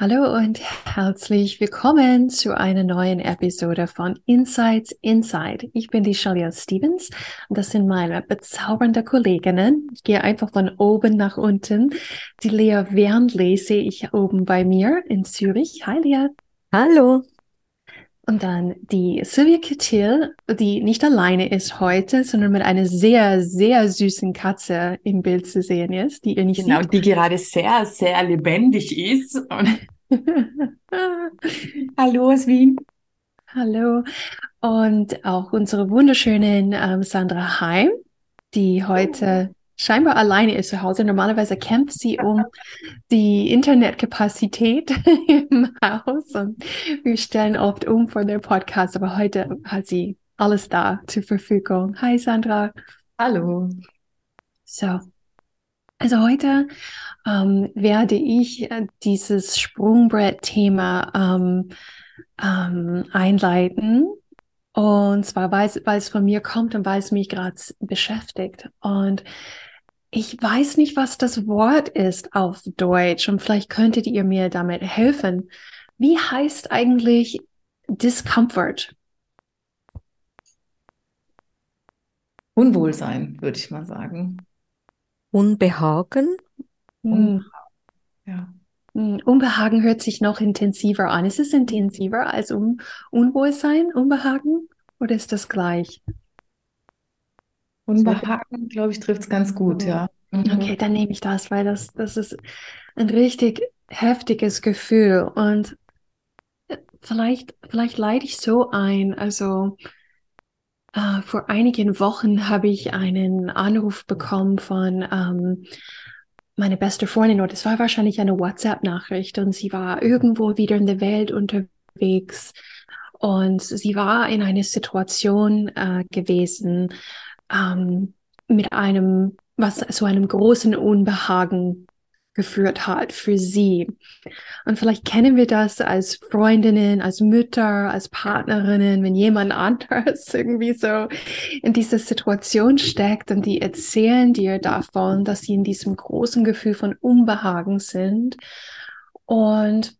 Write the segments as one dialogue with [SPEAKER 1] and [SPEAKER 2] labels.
[SPEAKER 1] Hallo und herzlich willkommen zu einer neuen Episode von Insights Inside. Ich bin die Shalia Stevens und das sind meine bezaubernden Kolleginnen. Ich gehe einfach von oben nach unten. Die Lea Wernley sehe ich oben bei mir in Zürich. Hi Lea.
[SPEAKER 2] Hallo.
[SPEAKER 1] Und dann die Sylvia Kittil, die nicht alleine ist heute, sondern mit einer sehr, sehr süßen Katze im Bild zu sehen ist, die ihr nicht
[SPEAKER 2] genau,
[SPEAKER 1] sieht.
[SPEAKER 2] die gerade sehr, sehr lebendig ist. Hallo aus Wien.
[SPEAKER 1] Hallo. Und auch unsere wunderschönen ähm, Sandra Heim, die heute scheinbar alleine ist zu Hause. Normalerweise kämpft sie um die Internetkapazität im Haus und wir stellen oft um für den Podcast, aber heute hat sie alles da zur Verfügung. Hi Sandra.
[SPEAKER 2] Hallo.
[SPEAKER 1] So. Also heute ähm, werde ich äh, dieses Sprungbrett-Thema ähm, ähm, einleiten. Und zwar, weil es, weil es von mir kommt und weil es mich gerade beschäftigt. Und ich weiß nicht, was das Wort ist auf Deutsch und vielleicht könntet ihr mir damit helfen. Wie heißt eigentlich Discomfort?
[SPEAKER 2] Unwohlsein, würde ich mal sagen.
[SPEAKER 3] Unbehagen?
[SPEAKER 1] Hm.
[SPEAKER 2] Ja.
[SPEAKER 1] Hm, Unbehagen hört sich noch intensiver an. Ist es intensiver als Un Unwohlsein, Unbehagen? Oder ist das gleich?
[SPEAKER 2] Unbehagen, glaube ich, trifft es ganz gut, ja. Mhm.
[SPEAKER 1] Okay, dann nehme ich das, weil das, das ist ein richtig heftiges Gefühl. Und äh, vielleicht, vielleicht leide ich so ein. Also äh, vor einigen Wochen habe ich einen Anruf bekommen von ähm, meine beste Freundin, oder es war wahrscheinlich eine WhatsApp-Nachricht und sie war irgendwo wieder in der Welt unterwegs und sie war in einer Situation äh, gewesen ähm, mit einem, was so einem großen Unbehagen geführt hat für sie. Und vielleicht kennen wir das als Freundinnen, als Mütter, als Partnerinnen, wenn jemand anderes irgendwie so in dieser Situation steckt und die erzählen dir davon, dass sie in diesem großen Gefühl von Unbehagen sind. Und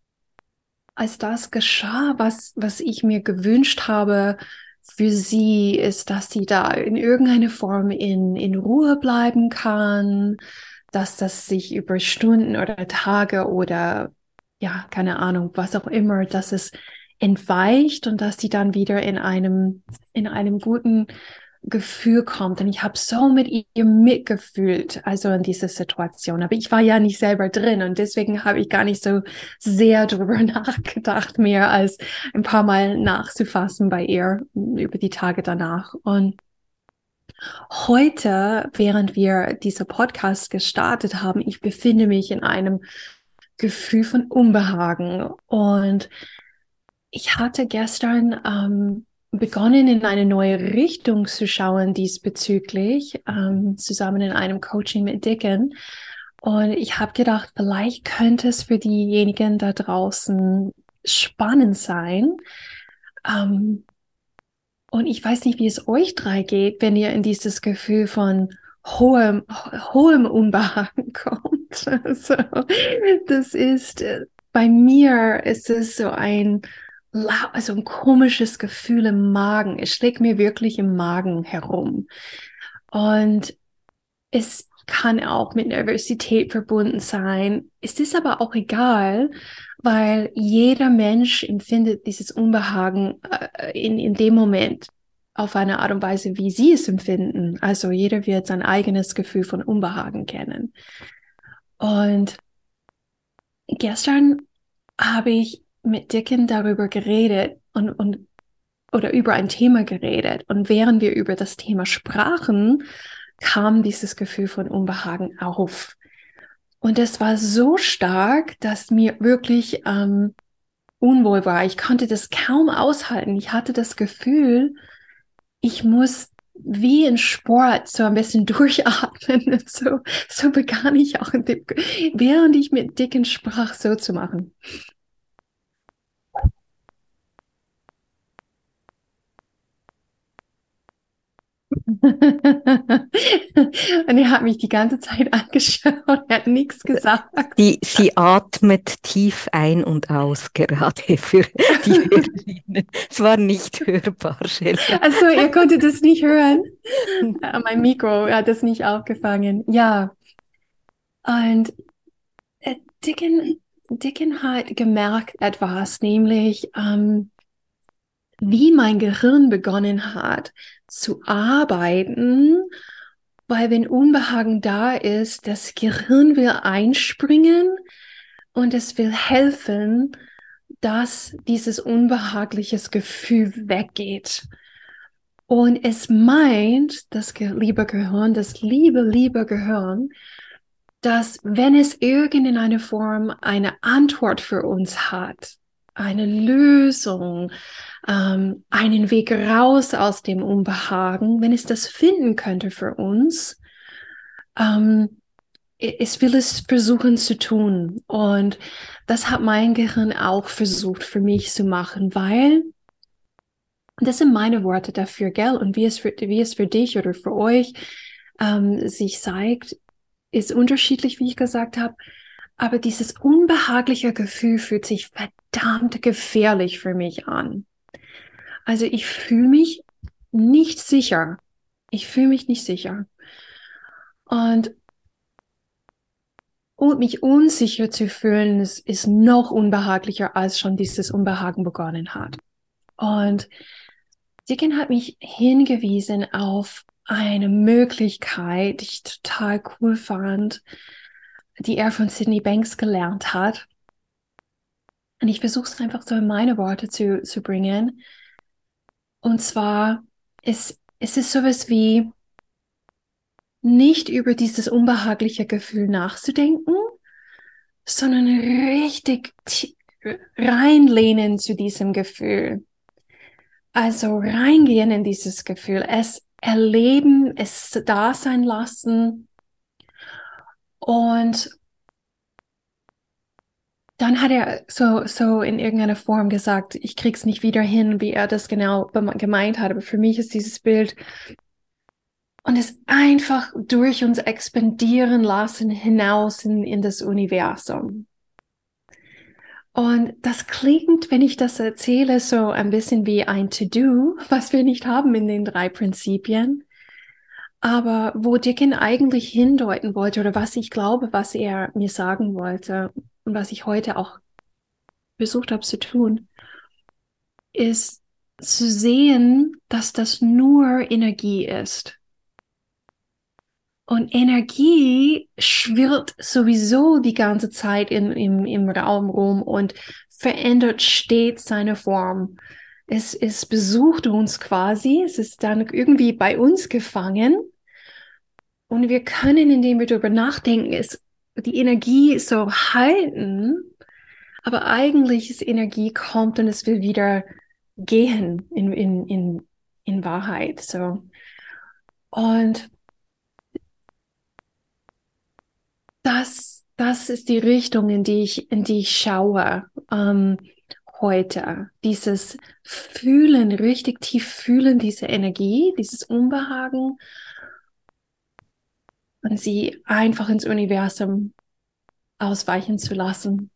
[SPEAKER 1] als das geschah, was, was ich mir gewünscht habe, für sie ist, dass sie da in irgendeiner Form in, in Ruhe bleiben kann, dass das sich über Stunden oder Tage oder ja, keine Ahnung, was auch immer, dass es entweicht und dass sie dann wieder in einem, in einem guten Gefühl kommt. Und ich habe so mit ihr mitgefühlt, also in dieser Situation. Aber ich war ja nicht selber drin und deswegen habe ich gar nicht so sehr darüber nachgedacht, mehr als ein paar Mal nachzufassen bei ihr über die Tage danach. Und Heute, während wir diese Podcast gestartet haben, ich befinde mich in einem Gefühl von Unbehagen und ich hatte gestern ähm, begonnen, in eine neue Richtung zu schauen diesbezüglich, ähm, zusammen in einem Coaching mit Dicken. Und ich habe gedacht, vielleicht könnte es für diejenigen da draußen spannend sein, ähm, und ich weiß nicht, wie es euch drei geht, wenn ihr in dieses Gefühl von hohem, hohem Unbehagen kommt. Also, das ist, äh, bei mir ist es so ein, also ein komisches Gefühl im Magen. Es schlägt mir wirklich im Magen herum. Und es kann auch mit Nervosität verbunden sein. Es ist aber auch egal, weil jeder Mensch empfindet dieses Unbehagen äh, in, in dem Moment auf eine Art und Weise, wie sie es empfinden. Also jeder wird sein eigenes Gefühl von Unbehagen kennen. Und gestern habe ich mit Dicken darüber geredet und, und oder über ein Thema geredet. Und während wir über das Thema sprachen, kam dieses Gefühl von Unbehagen auf. Und es war so stark, dass mir wirklich ähm, unwohl war. Ich konnte das kaum aushalten. Ich hatte das Gefühl, ich muss wie in Sport so ein bisschen durchatmen. Und so, so begann ich auch, während ich mit Dicken sprach, so zu machen. Und er hat mich die ganze Zeit angeschaut, er hat nichts gesagt.
[SPEAKER 3] Die, sie atmet tief ein und aus, gerade für die Hörerinnen. Es war nicht hörbar, Shelley.
[SPEAKER 1] Also, ihr konntet das nicht hören. mein Mikro hat das nicht aufgefangen. Ja. Und äh, Dicken, Dicken hat gemerkt etwas, nämlich ähm, wie mein Gehirn begonnen hat, zu arbeiten, weil wenn Unbehagen da ist, das Gehirn will einspringen und es will helfen, dass dieses unbehagliches Gefühl weggeht. Und es meint, das liebe Gehirn, das liebe, liebe Gehirn, dass wenn es irgendeine Form eine Antwort für uns hat, eine Lösung, ähm, einen Weg raus aus dem Unbehagen, wenn es das finden könnte für uns, ähm, es will es versuchen zu tun. Und das hat mein Gehirn auch versucht für mich zu machen, weil das sind meine Worte dafür, gell? Und wie es für, wie es für dich oder für euch ähm, sich zeigt, ist unterschiedlich, wie ich gesagt habe. Aber dieses unbehagliche Gefühl fühlt sich verdammt gefährlich für mich an. Also ich fühle mich nicht sicher. Ich fühle mich nicht sicher. Und und mich unsicher zu fühlen, ist, ist noch unbehaglicher, als schon dieses Unbehagen begonnen hat. Und Dicken hat mich hingewiesen auf eine Möglichkeit, die ich total cool fand, die er von Sydney Banks gelernt hat. Und ich versuche es einfach so in meine Worte zu, zu bringen. Und zwar ist, ist sowas wie nicht über dieses unbehagliche Gefühl nachzudenken, sondern richtig reinlehnen zu diesem Gefühl. Also reingehen in dieses Gefühl, es erleben, es da sein lassen und dann hat er so, so in irgendeiner Form gesagt, ich krieg's nicht wieder hin, wie er das genau gemeint hat. Aber für mich ist dieses Bild und es einfach durch uns expandieren lassen hinaus in, in das Universum. Und das klingt, wenn ich das erzähle, so ein bisschen wie ein To-Do, was wir nicht haben in den drei Prinzipien. Aber wo Dickin eigentlich hindeuten wollte oder was ich glaube, was er mir sagen wollte und was ich heute auch versucht habe zu tun, ist zu sehen, dass das nur Energie ist. Und Energie schwirrt sowieso die ganze Zeit in, im, im Raum rum und verändert stets seine Form. Es, es besucht uns quasi, es ist dann irgendwie bei uns gefangen. Und wir können, indem wir darüber nachdenken, es, die Energie so halten, aber eigentlich ist Energie kommt und es will wieder gehen in, in, in, in Wahrheit. So. Und das, das ist die Richtung, in die ich, in die ich schaue. Ähm, heute. Dieses Fühlen, richtig tief fühlen, diese Energie, dieses Unbehagen und sie einfach ins Universum ausweichen zu lassen.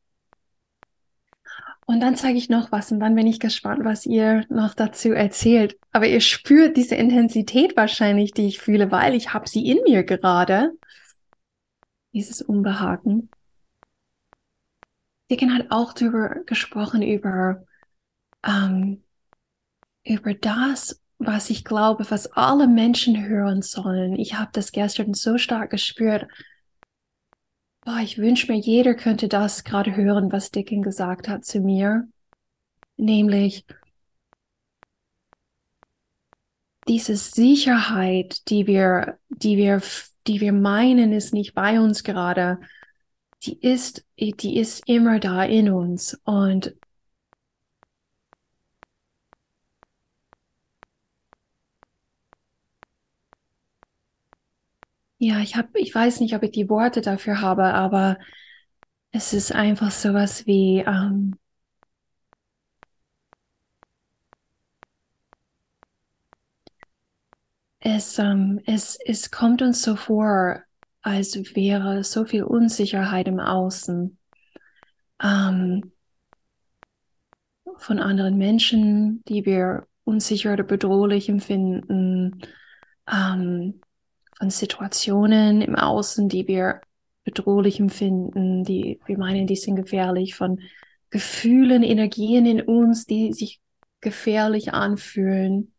[SPEAKER 1] Und dann zeige ich noch was und dann bin ich gespannt, was ihr noch dazu erzählt. Aber ihr spürt diese Intensität wahrscheinlich, die ich fühle, weil ich habe sie in mir gerade. Dieses Unbehagen. Dicken hat auch darüber gesprochen, über, ähm, über das, was ich glaube, was alle Menschen hören sollen. Ich habe das gestern so stark gespürt. Boah, ich wünsche mir, jeder könnte das gerade hören, was Dicken gesagt hat zu mir. Nämlich diese Sicherheit, die wir, die wir, die wir meinen, ist nicht bei uns gerade die ist, die ist immer da in uns und ja, ich habe, ich weiß nicht, ob ich die Worte dafür habe, aber es ist einfach sowas wie ähm, es, ähm, es, es kommt uns so vor, als wäre so viel Unsicherheit im Außen ähm, von anderen Menschen, die wir unsicher oder bedrohlich empfinden, ähm, von Situationen im Außen, die wir bedrohlich empfinden, die wir meinen, die sind gefährlich, von Gefühlen, Energien in uns, die sich gefährlich anfühlen.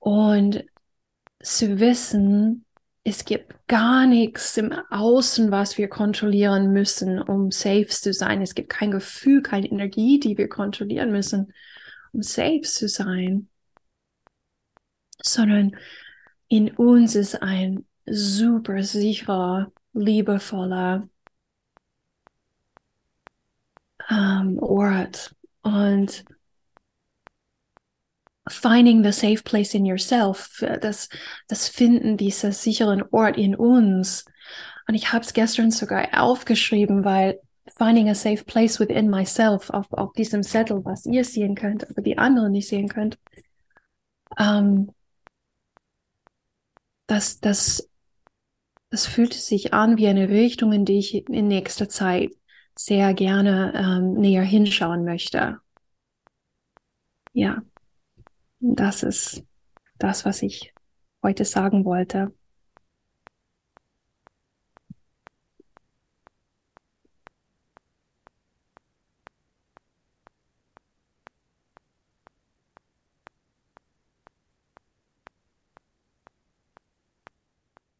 [SPEAKER 1] Und zu wissen, es gibt gar nichts im Außen, was wir kontrollieren müssen, um safe zu sein. Es gibt kein Gefühl, keine Energie, die wir kontrollieren müssen, um safe zu sein. Sondern in uns ist ein super sicherer, liebevoller ähm, Ort. Und finding the safe place in yourself, das, das Finden dieser sicheren Ort in uns. Und ich habe es gestern sogar aufgeschrieben, weil finding a safe place within myself auf, auf diesem Zettel, was ihr sehen könnt, aber die anderen nicht sehen könnt. Ähm, das, das, das fühlt sich an wie eine Richtung, in die ich in nächster Zeit sehr gerne ähm, näher hinschauen möchte. Ja. Das ist das, was ich heute sagen wollte.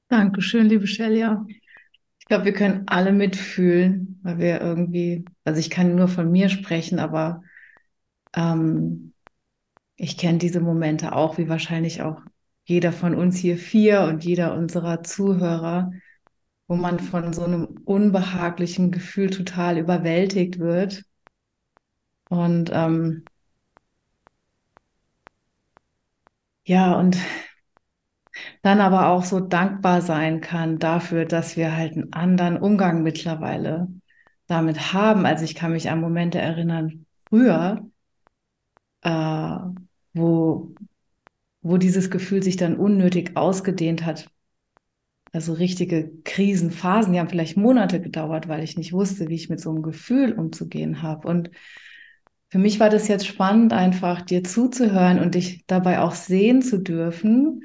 [SPEAKER 2] Dankeschön, liebe Shelia. Ich glaube, wir können alle mitfühlen, weil wir irgendwie, also ich kann nur von mir sprechen, aber ähm, ich kenne diese Momente auch, wie wahrscheinlich auch jeder von uns hier vier und jeder unserer Zuhörer, wo man von so einem unbehaglichen Gefühl total überwältigt wird. Und ähm, ja, und dann aber auch so dankbar sein kann dafür, dass wir halt einen anderen Umgang mittlerweile damit haben. Also ich kann mich an Momente erinnern, früher, äh, wo, wo dieses Gefühl sich dann unnötig ausgedehnt hat. Also richtige Krisenphasen, die haben vielleicht Monate gedauert, weil ich nicht wusste, wie ich mit so einem Gefühl umzugehen habe. Und für mich war das jetzt spannend, einfach dir zuzuhören und dich dabei auch sehen zu dürfen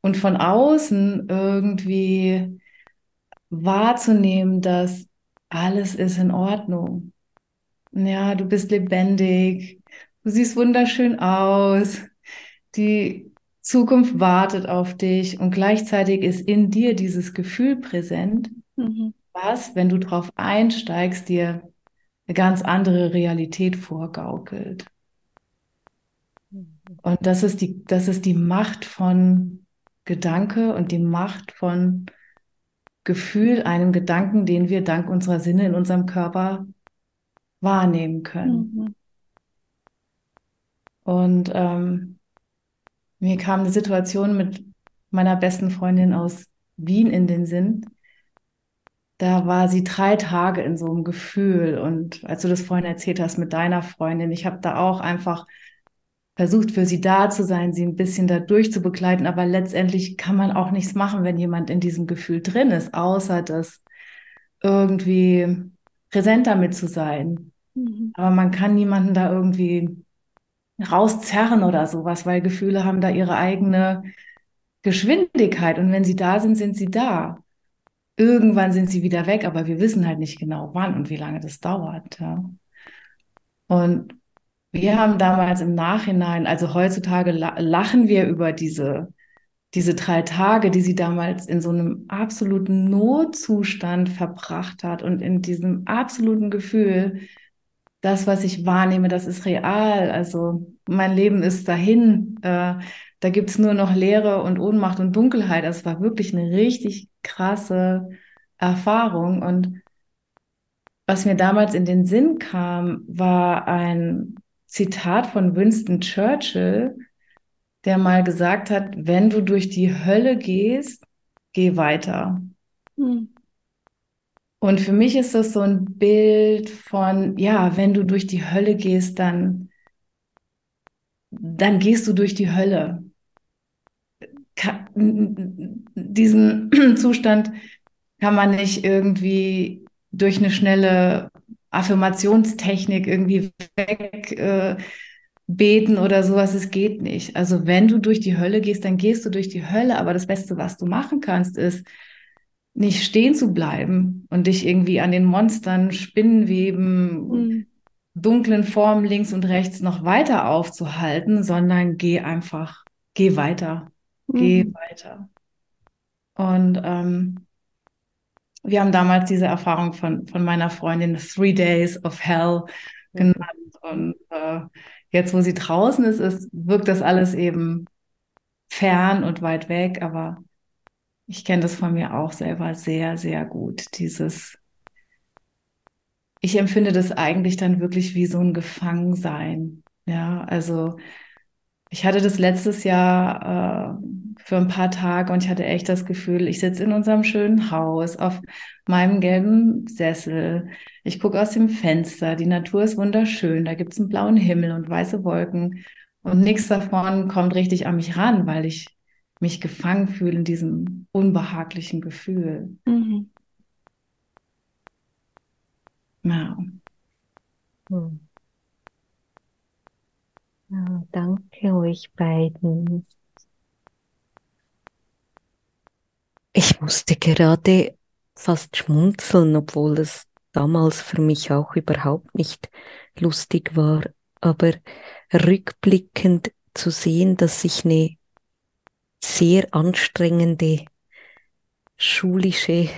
[SPEAKER 2] und von außen irgendwie wahrzunehmen, dass alles ist in Ordnung. Ja, du bist lebendig, Du siehst wunderschön aus. Die Zukunft wartet auf dich und gleichzeitig ist in dir dieses Gefühl präsent, mhm. was, wenn du drauf einsteigst, dir eine ganz andere Realität vorgaukelt. Und das ist die, das ist die Macht von Gedanke und die Macht von Gefühl, einem Gedanken, den wir dank unserer Sinne in unserem Körper wahrnehmen können. Mhm. Und ähm, mir kam eine Situation mit meiner besten Freundin aus Wien in den Sinn. Da war sie drei Tage in so einem Gefühl. Und als du das vorhin erzählt hast mit deiner Freundin, ich habe da auch einfach versucht, für sie da zu sein, sie ein bisschen da durchzubegleiten. Aber letztendlich kann man auch nichts machen, wenn jemand in diesem Gefühl drin ist, außer das irgendwie präsent damit zu sein. Mhm. Aber man kann niemanden da irgendwie rauszerren oder sowas, weil Gefühle haben da ihre eigene Geschwindigkeit und wenn sie da sind, sind sie da. Irgendwann sind sie wieder weg, aber wir wissen halt nicht genau wann und wie lange das dauert. Ja. Und wir haben damals im Nachhinein, also heutzutage lachen wir über diese, diese drei Tage, die sie damals in so einem absoluten Notzustand verbracht hat und in diesem absoluten Gefühl, das, was ich wahrnehme, das ist real. Also mein Leben ist dahin. Äh, da gibt es nur noch Leere und Ohnmacht und Dunkelheit. Das war wirklich eine richtig krasse Erfahrung. Und was mir damals in den Sinn kam, war ein Zitat von Winston Churchill, der mal gesagt hat, wenn du durch die Hölle gehst, geh weiter. Mhm. Und für mich ist das so ein Bild von, ja, wenn du durch die Hölle gehst, dann, dann gehst du durch die Hölle. diesen Zustand kann man nicht irgendwie durch eine schnelle Affirmationstechnik irgendwie wegbeten äh, oder sowas. Es geht nicht. Also wenn du durch die Hölle gehst, dann gehst du durch die Hölle. Aber das Beste, was du machen kannst, ist, nicht stehen zu bleiben und dich irgendwie an den Monstern, Spinnenweben, mhm. dunklen Formen links und rechts noch weiter aufzuhalten, sondern geh einfach, geh weiter, mhm. geh weiter. Und ähm, wir haben damals diese Erfahrung von, von meiner Freundin Three Days of Hell mhm. genannt. Und äh, jetzt, wo sie draußen ist, ist, wirkt das alles eben fern und weit weg, aber ich kenne das von mir auch selber sehr, sehr gut. Dieses, ich empfinde das eigentlich dann wirklich wie so ein Gefangensein. Ja, also ich hatte das letztes Jahr äh, für ein paar Tage und ich hatte echt das Gefühl, ich sitze in unserem schönen Haus auf meinem gelben Sessel. Ich gucke aus dem Fenster, die Natur ist wunderschön, da gibt es einen blauen Himmel und weiße Wolken und nichts davon kommt richtig an mich ran, weil ich mich gefangen fühle in diesem unbehaglichen Gefühl. Mhm. Ja.
[SPEAKER 3] Hm. ja. Danke euch beiden. Ich musste gerade fast schmunzeln, obwohl es damals für mich auch überhaupt nicht lustig war, aber rückblickend zu sehen, dass ich eine sehr anstrengende schulische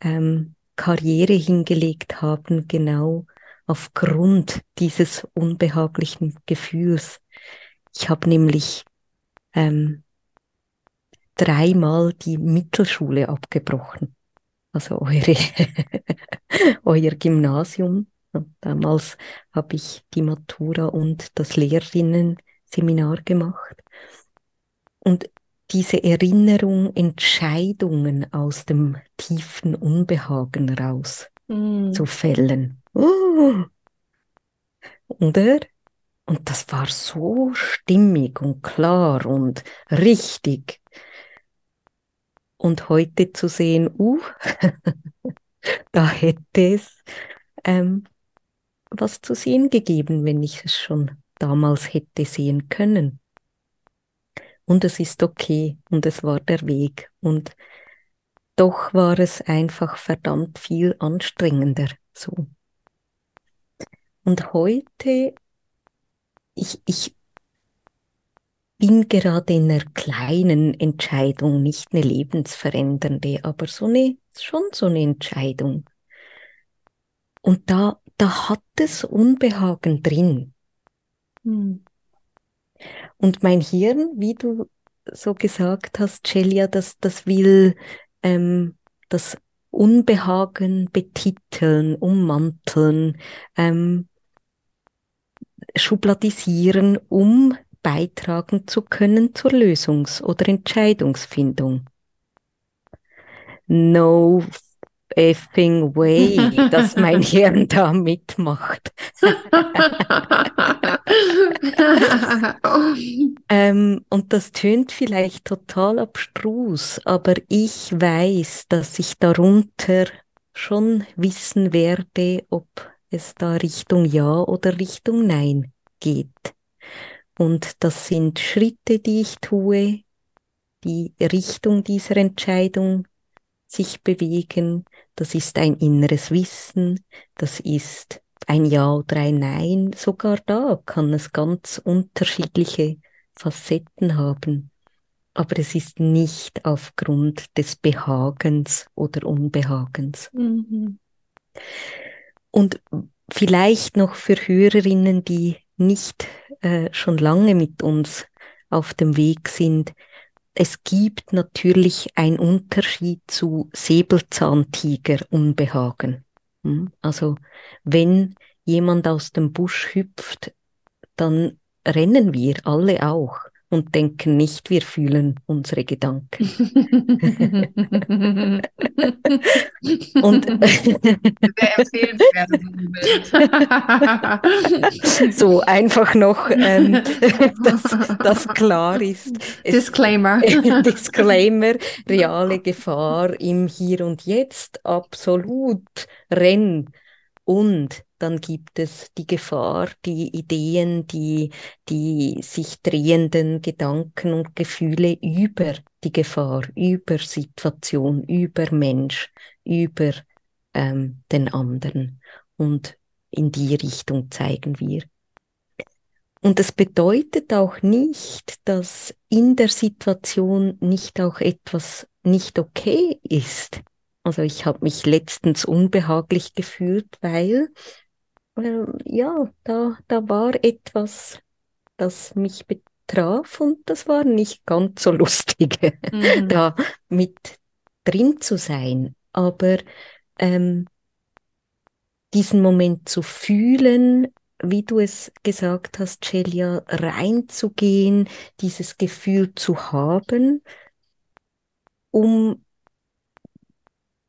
[SPEAKER 3] ähm, Karriere hingelegt haben, genau aufgrund dieses unbehaglichen Gefühls. Ich habe nämlich ähm, dreimal die Mittelschule abgebrochen, also eure, euer Gymnasium. Damals habe ich die Matura und das Lehrerinnen-Seminar gemacht. Und diese Erinnerung, Entscheidungen aus dem tiefen Unbehagen raus mm. zu fällen. Uh. Oder? Und das war so stimmig und klar und richtig. Und heute zu sehen, uh, da hätte es ähm, was zu sehen gegeben, wenn ich es schon damals hätte sehen können und es ist okay und es war der Weg und doch war es einfach verdammt viel anstrengender so. Und heute, ich, ich bin gerade in einer kleinen Entscheidung, nicht eine lebensverändernde, aber so eine, schon so eine Entscheidung. Und da, da hat es Unbehagen drin. Hm. Und mein Hirn, wie du so gesagt hast, Celia, das, das will ähm, das Unbehagen betiteln, ummanteln, ähm, schubladisieren, um beitragen zu können zur Lösungs- oder Entscheidungsfindung. No effing way, dass mein Hirn da mitmacht. ähm, und das tönt vielleicht total abstrus, aber ich weiß, dass ich darunter schon wissen werde, ob es da Richtung Ja oder Richtung Nein geht. Und das sind Schritte, die ich tue, die Richtung dieser Entscheidung sich bewegen. Das ist ein inneres Wissen, das ist ein Ja oder ein Nein. Sogar da kann es ganz unterschiedliche Facetten haben. Aber es ist nicht aufgrund des Behagens oder Unbehagens. Mhm. Und vielleicht noch für Hörerinnen, die nicht äh, schon lange mit uns auf dem Weg sind, es gibt natürlich einen Unterschied zu Säbelzahntiger-Unbehagen. Hm? Also wenn jemand aus dem Busch hüpft, dann rennen wir alle auch und denken nicht, wir fühlen unsere Gedanken. und sehr empfehlenswert. so einfach noch, ähm, dass das klar ist.
[SPEAKER 1] Disclaimer.
[SPEAKER 3] Disclaimer, reale Gefahr im Hier und Jetzt, absolut. Renn. Und dann gibt es die Gefahr, die Ideen, die, die sich drehenden Gedanken und Gefühle über die Gefahr, über Situation, über Mensch, über ähm, den anderen. Und in die Richtung zeigen wir. Und es bedeutet auch nicht, dass in der Situation nicht auch etwas nicht okay ist. Also ich habe mich letztens unbehaglich gefühlt, weil ja, da, da war etwas, das mich betraf und das war nicht ganz so lustig, mhm. da mit drin zu sein. Aber ähm, diesen Moment zu fühlen, wie du es gesagt hast, Celia, reinzugehen, dieses Gefühl zu haben, um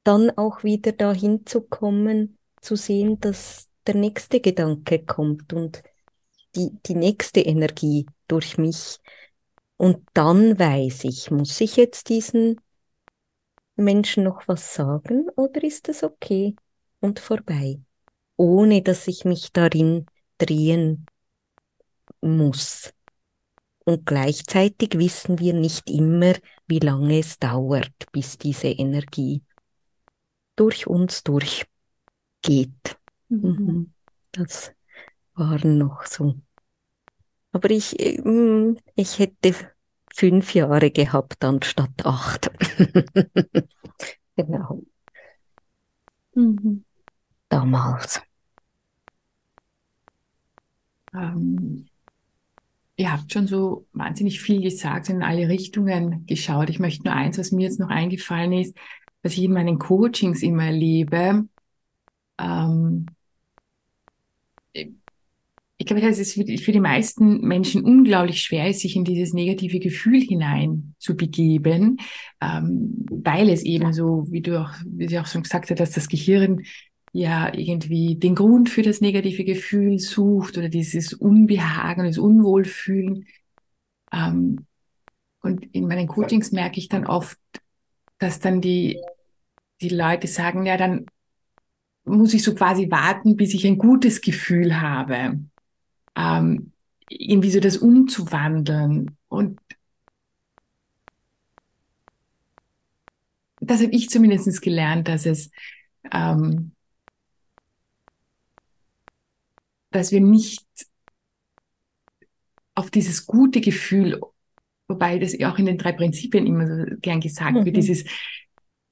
[SPEAKER 3] dann auch wieder dahin zu kommen, zu sehen, dass der nächste Gedanke kommt und die, die nächste Energie durch mich. Und dann weiß ich, muss ich jetzt diesen Menschen noch was sagen oder ist es okay und vorbei, ohne dass ich mich darin drehen muss. Und gleichzeitig wissen wir nicht immer, wie lange es dauert, bis diese Energie durch uns durchgeht. Mhm. mhm. Das waren noch so. Aber ich, mm, ich hätte fünf Jahre gehabt anstatt acht. genau. Mhm. Damals.
[SPEAKER 4] Ähm, ihr habt schon so wahnsinnig viel gesagt, in alle Richtungen geschaut. Ich möchte nur eins, was mir jetzt noch eingefallen ist, was ich in meinen Coachings immer erlebe. Ähm, ich glaube, dass es für die meisten Menschen unglaublich schwer ist, sich in dieses negative Gefühl hinein zu begeben, ähm, weil es eben so, wie du auch, wie sie auch schon gesagt hat, dass das Gehirn ja irgendwie den Grund für das negative Gefühl sucht oder dieses Unbehagen, das Unwohlfühlen. Ähm, und in meinen Coachings merke ich dann oft, dass dann die, die Leute sagen, ja, dann muss ich so quasi warten, bis ich ein gutes Gefühl habe, ähm, irgendwie so das umzuwandeln. Und das habe ich zumindest gelernt, dass es, ähm, dass wir nicht auf dieses gute Gefühl, wobei das auch in den drei Prinzipien immer so gern gesagt mhm. wird, dieses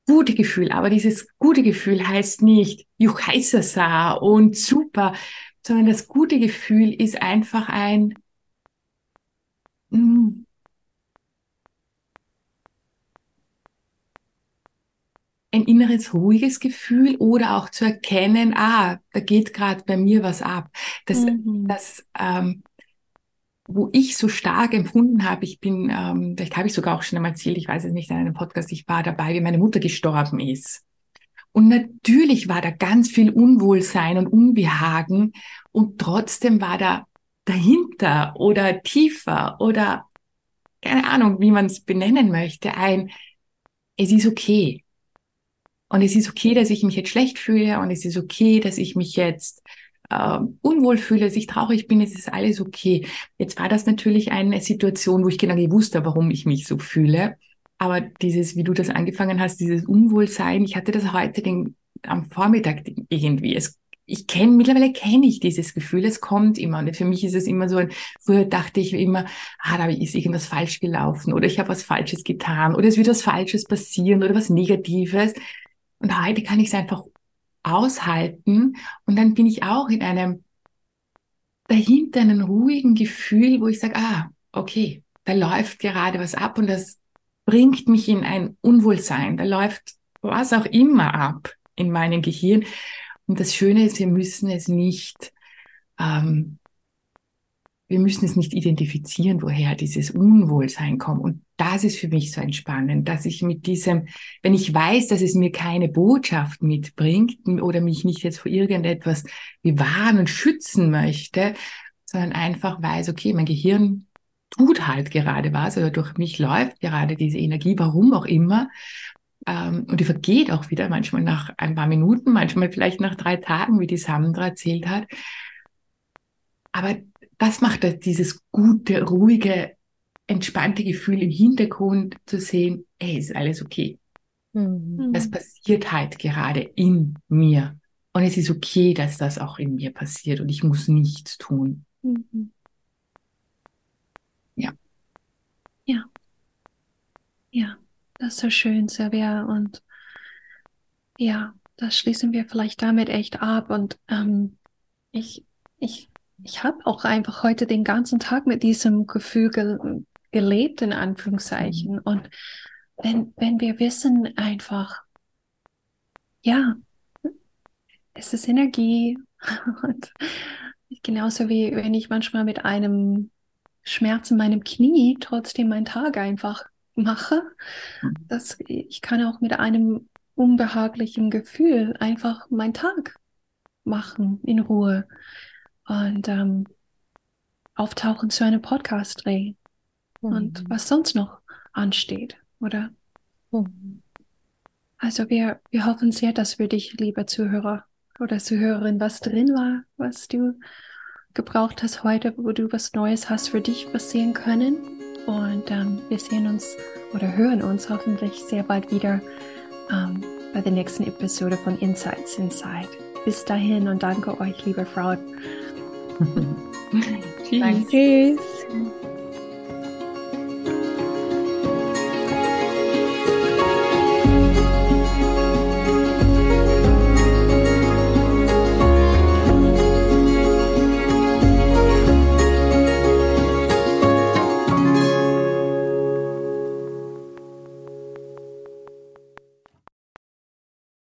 [SPEAKER 4] gute Gefühl. Aber dieses gute Gefühl heißt nicht Juchaisasa und super, sondern das gute Gefühl ist einfach ein mm, ein inneres ruhiges Gefühl oder auch zu erkennen, ah, da geht gerade bei mir was ab. Das, mhm. das ähm, wo ich so stark empfunden habe, ich bin, ähm, vielleicht habe ich sogar auch schon einmal erzählt, ich weiß es nicht in einem Podcast, ich war dabei, wie meine Mutter gestorben ist. Und natürlich war da ganz viel Unwohlsein und Unbehagen und trotzdem war da dahinter oder tiefer oder keine Ahnung, wie man es benennen möchte, ein, es ist okay. Und es ist okay, dass ich mich jetzt schlecht fühle und es ist okay, dass ich mich jetzt äh, unwohl fühle, dass ich traurig bin, es ist alles okay. Jetzt war das natürlich eine Situation, wo ich genau gewusst habe, warum ich mich so fühle. Aber dieses, wie du das angefangen hast, dieses Unwohlsein, ich hatte das heute den, am Vormittag irgendwie. Es, ich kenne, mittlerweile kenne ich dieses Gefühl, es kommt immer. Und für mich ist es immer so ein, früher dachte ich immer, ah, da ist irgendwas falsch gelaufen oder ich habe was Falsches getan oder es wird was Falsches passieren oder was Negatives. Und heute kann ich es einfach aushalten. Und dann bin ich auch in einem dahinter einen ruhigen Gefühl, wo ich sage, ah, okay, da läuft gerade was ab und das bringt mich in ein Unwohlsein. Da läuft was auch immer ab in meinem Gehirn. Und das Schöne ist, wir müssen es nicht, ähm, wir müssen es nicht identifizieren, woher dieses Unwohlsein kommt. Und das ist für mich so entspannend, dass ich mit diesem, wenn ich weiß, dass es mir keine Botschaft mitbringt oder mich nicht jetzt vor irgendetwas bewahren und schützen möchte, sondern einfach weiß, okay, mein Gehirn tut halt gerade was oder durch mich läuft gerade diese Energie, warum auch immer. Ähm, und die vergeht auch wieder, manchmal nach ein paar Minuten, manchmal vielleicht nach drei Tagen, wie die Sandra erzählt hat. Aber das macht das, dieses gute, ruhige, entspannte Gefühl im Hintergrund zu sehen, ey, ist alles okay. Mhm. Das passiert halt gerade in mir. Und es ist okay, dass das auch in mir passiert und ich muss nichts tun. Mhm. Ja.
[SPEAKER 1] Ja. Ja, das ist so schön, Silvia. Und ja, das schließen wir vielleicht damit echt ab. Und ähm, ich, ich, ich habe auch einfach heute den ganzen Tag mit diesem Gefühl ge gelebt, in Anführungszeichen. Mhm. Und wenn, wenn wir wissen einfach, ja, es ist Energie und Genauso wie wenn ich manchmal mit einem Schmerz in meinem Knie trotzdem meinen Tag einfach mache. Mhm. Das, ich kann auch mit einem unbehaglichen Gefühl einfach meinen Tag machen in Ruhe und ähm, auftauchen zu einem Podcast-Dreh mhm. und was sonst noch ansteht, oder? Mhm. Also wir, wir hoffen sehr, dass für dich, lieber Zuhörer, oder Zuhörerin, was drin war, was du gebraucht hast heute, wo du was Neues hast für dich passieren können. Und ähm, wir sehen uns oder hören uns hoffentlich sehr bald wieder ähm, bei der nächsten Episode von Insights Inside. Bis dahin und danke euch, liebe Frau.
[SPEAKER 4] Tschüss. Tschüss.